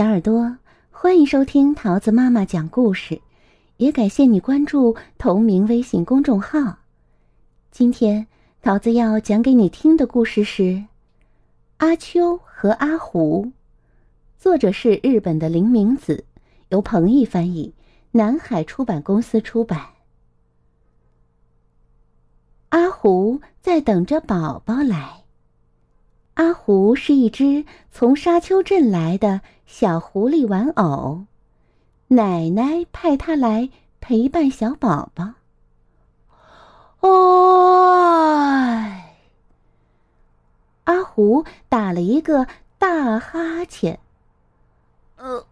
小耳朵，欢迎收听桃子妈妈讲故事，也感谢你关注同名微信公众号。今天桃子要讲给你听的故事是《阿秋和阿虎》，作者是日本的林明子，由彭毅翻译，南海出版公司出版。阿虎在等着宝宝来。阿狐是一只从沙丘镇来的小狐狸玩偶，奶奶派它来陪伴小宝宝。哦，阿虎打了一个大哈欠。呃，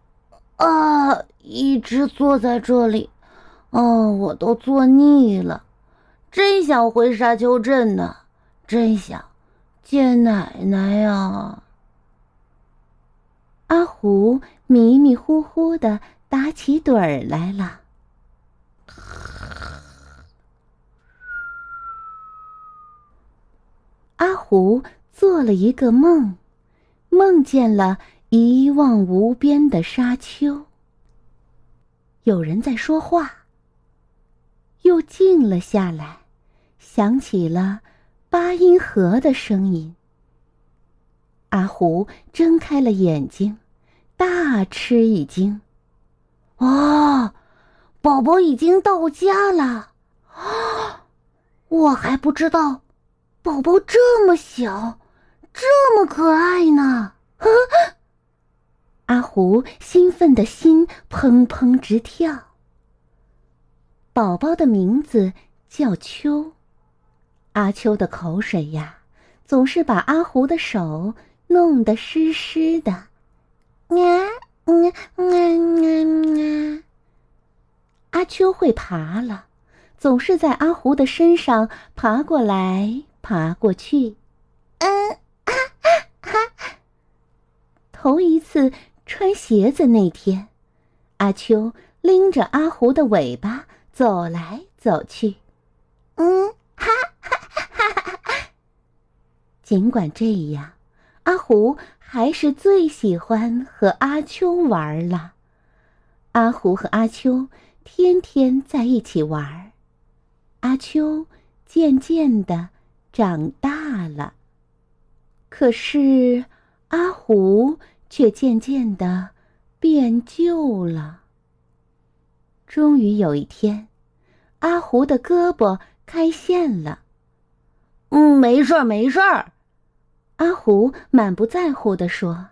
啊，一直坐在这里，哦，我都坐腻了，真想回沙丘镇呢，真想。见奶奶呀！阿虎迷迷糊糊的打起盹儿来了。阿虎做了一个梦，梦见了一望无边的沙丘。有人在说话。又静了下来，想起了。八音盒的声音。阿虎睁开了眼睛，大吃一惊：“哦，宝宝已经到家了！啊，我还不知道，宝宝这么小，这么可爱呢！”啊，阿虎兴奋的心砰砰直跳。宝宝的名字叫秋。阿秋的口水呀，总是把阿虎的手弄得湿湿的。啊啊啊啊！阿秋会爬了，总是在阿虎的身上爬过来爬过去。嗯，哈哈哈。头一次穿鞋子那天，阿秋拎着阿虎的尾巴走来走去。嗯。尽管这样，阿虎还是最喜欢和阿秋玩了。阿虎和阿秋天天在一起玩，阿秋渐渐的长大了，可是阿虎却渐渐的变旧了。终于有一天，阿虎的胳膊开线了。嗯，没事儿，没事儿。阿虎满不在乎的说：“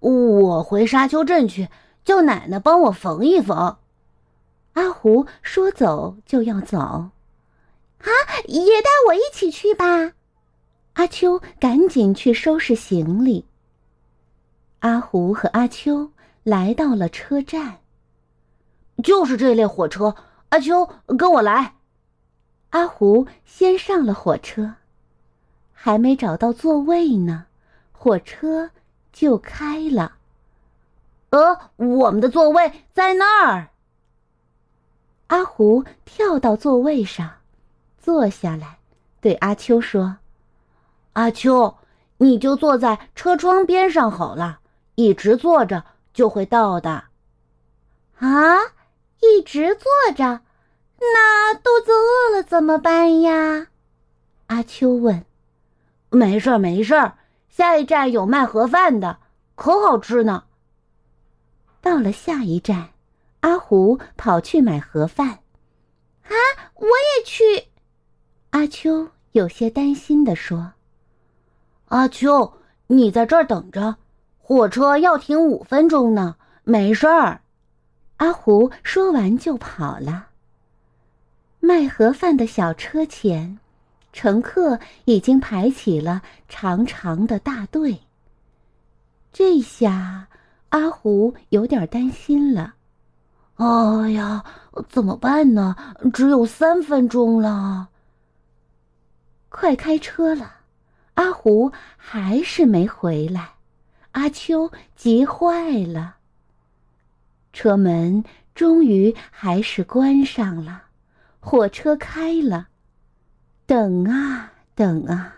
我回沙丘镇去，叫奶奶帮我缝一缝。”阿虎说走就要走，啊，也带我一起去吧！阿秋赶紧去收拾行李。阿虎和阿秋来到了车站，就是这列火车。阿秋，跟我来。阿虎先上了火车。还没找到座位呢，火车就开了。呃，我们的座位在那儿。阿胡跳到座位上，坐下来，对阿秋说：“阿秋，你就坐在车窗边上好了，一直坐着就会到的。”啊，一直坐着，那肚子饿了怎么办呀？阿秋问。没事儿，没事儿。下一站有卖盒饭的，可好吃呢。到了下一站，阿虎跑去买盒饭。啊，我也去。阿秋有些担心的说：“阿秋，你在这儿等着，火车要停五分钟呢。没事儿。”阿虎说完就跑了。卖盒饭的小车前。乘客已经排起了长长的大队。这下阿虎有点担心了。哎呀，怎么办呢？只有三分钟了。快开车了，阿虎还是没回来。阿秋急坏了。车门终于还是关上了，火车开了。等啊等啊，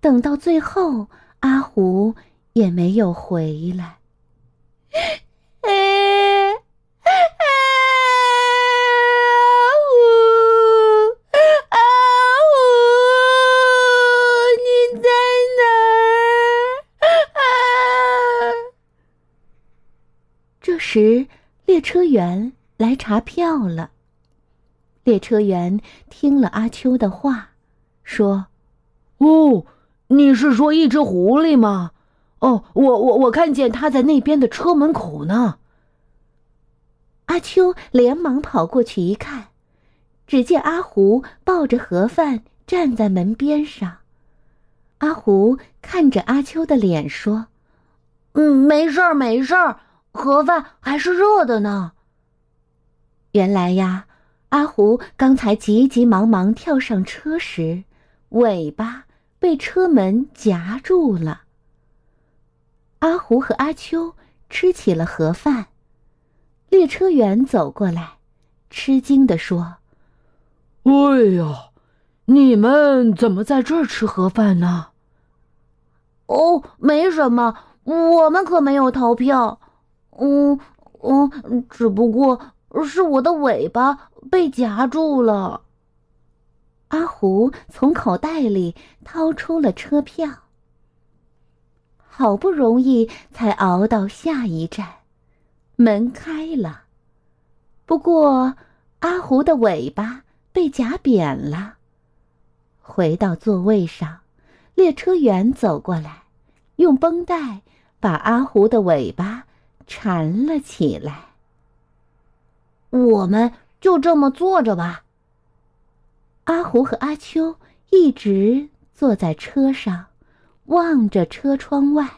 等到最后，阿虎也没有回来。阿虎，阿虎，你在哪儿？这时，列车员来查票了。列车员听了阿秋的话，说：“哦，你是说一只狐狸吗？哦，我我我看见它在那边的车门口呢。”阿秋连忙跑过去一看，只见阿胡抱着盒饭站在门边上。阿胡看着阿秋的脸说：“嗯，没事儿，没事儿，盒饭还是热的呢。”原来呀。阿胡刚才急急忙忙跳上车时，尾巴被车门夹住了。阿胡和阿秋吃起了盒饭，列车员走过来，吃惊地说：“哎呀，你们怎么在这儿吃盒饭呢？”“哦，没什么，我们可没有逃票。嗯嗯，只不过是我的尾巴。”被夹住了。阿胡从口袋里掏出了车票，好不容易才熬到下一站，门开了。不过阿胡的尾巴被夹扁了。回到座位上，列车员走过来，用绷带把阿胡的尾巴缠了起来。我们。就这么坐着吧。阿胡和阿秋一直坐在车上，望着车窗外。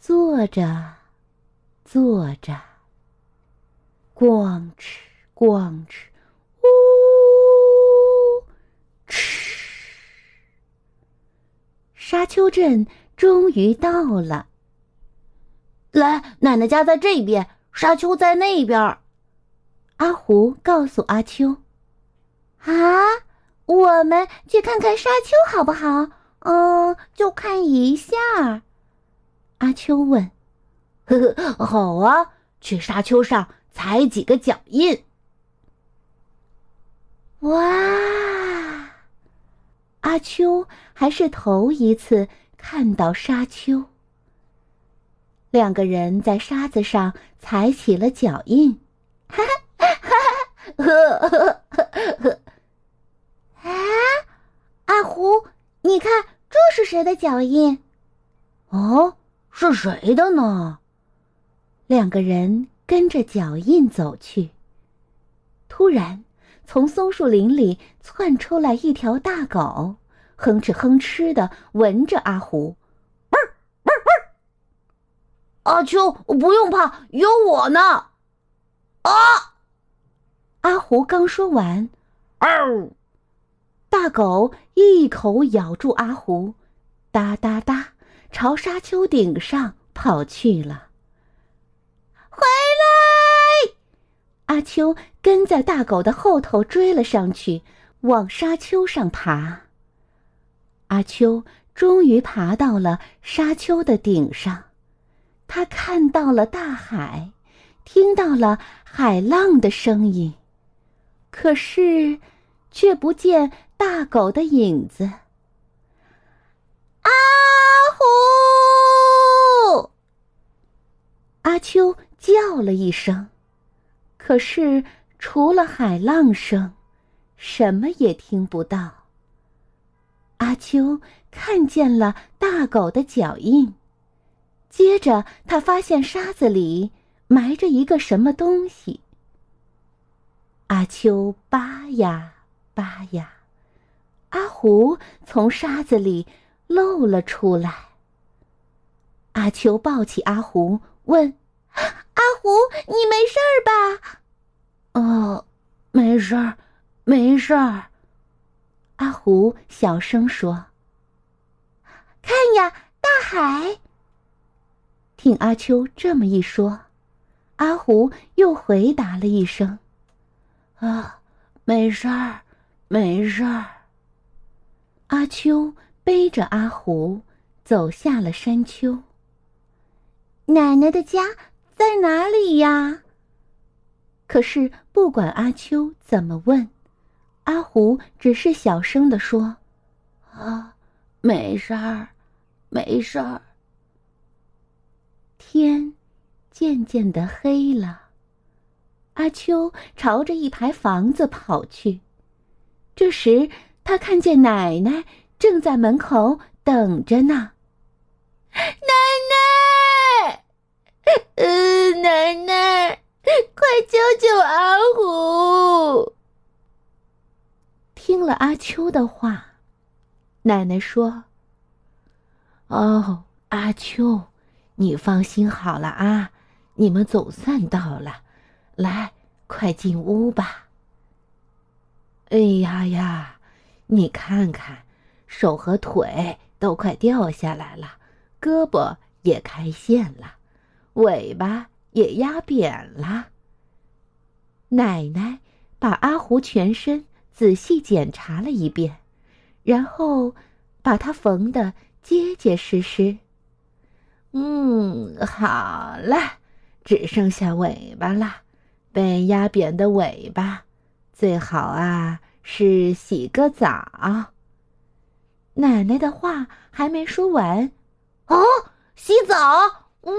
坐着，坐着。咣哧，咣哧，呜，哧。沙丘镇终于到了。来，奶奶家在这边，沙丘在那边。阿胡告诉阿秋：“啊，我们去看看沙丘好不好？嗯，就看一下。”阿秋问：“呵呵，好啊，去沙丘上踩几个脚印。”哇！阿秋还是头一次看到沙丘。两个人在沙子上踩起了脚印，哈哈。呵呵呵呵，啊，阿胡，你看这是谁的脚印？哦，是谁的呢？两个人跟着脚印走去。突然，从松树林里窜出来一条大狗，哼哧哼哧的闻着阿胡。汪汪汪！阿秋，不用怕，有我呢。啊！阿胡刚说完，嗷！大狗一口咬住阿胡，哒哒哒，朝沙丘顶上跑去了。回来！阿秋跟在大狗的后头追了上去，往沙丘上爬。阿秋终于爬到了沙丘的顶上，他看到了大海，听到了海浪的声音。可是，却不见大狗的影子。阿虎！阿秋叫了一声，可是除了海浪声，什么也听不到。阿秋看见了大狗的脚印，接着他发现沙子里埋着一个什么东西。阿秋扒呀扒呀，阿胡从沙子里露了出来。阿秋抱起阿胡，问：“ 阿胡，你没事儿吧？”“哦，没事儿，没事儿。”阿胡小声说：“看呀，大海。”听阿秋这么一说，阿胡又回答了一声。啊，没事儿，没事儿。阿秋背着阿胡走下了山丘。奶奶的家在哪里呀？可是不管阿秋怎么问，阿虎只是小声的说：“啊，没事儿，没事儿。”天渐渐的黑了。阿秋朝着一排房子跑去，这时他看见奶奶正在门口等着呢。奶奶，呃，奶奶，快救救阿虎！听了阿秋的话，奶奶说：“哦，阿秋，你放心好了啊，你们总算到了。”来，快进屋吧。哎呀呀，你看看，手和腿都快掉下来了，胳膊也开线了，尾巴也压扁了。奶奶把阿胡全身仔细检查了一遍，然后把它缝得结结实实。嗯，好了，只剩下尾巴了。被压扁的尾巴，最好啊是洗个澡。奶奶的话还没说完，哦，洗澡？我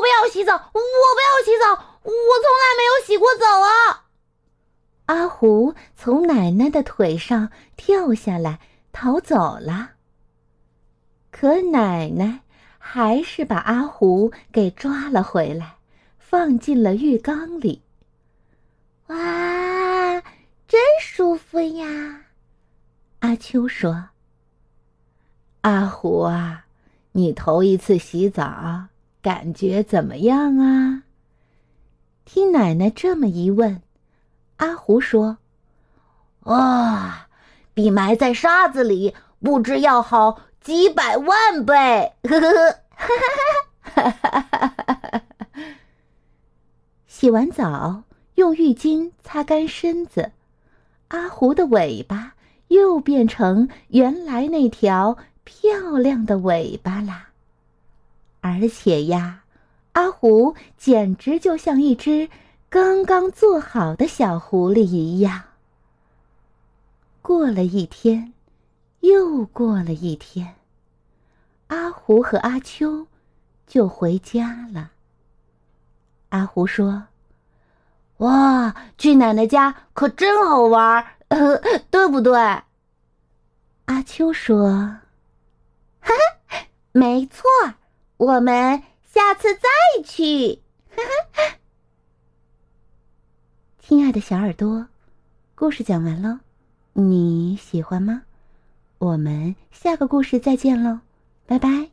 不要洗澡，我不要洗澡，我从来没有洗过澡啊！阿虎从奶奶的腿上跳下来逃走了，可奶奶还是把阿虎给抓了回来，放进了浴缸里。哇，真舒服呀！阿秋说：“阿虎啊，你头一次洗澡，感觉怎么样啊？”听奶奶这么一问，阿虎说：“哇，比埋在沙子里不知要好几百万倍！”呵呵呵，哈哈哈哈哈哈！洗完澡。用浴巾擦干身子，阿胡的尾巴又变成原来那条漂亮的尾巴啦。而且呀，阿胡简直就像一只刚刚做好的小狐狸一样。过了一天，又过了一天，阿胡和阿秋就回家了。阿胡说。哇，去奶奶家可真好玩，对不对？阿秋说：“，没错，我们下次再去。”哈哈。亲爱的小耳朵，故事讲完了，你喜欢吗？我们下个故事再见喽，拜拜。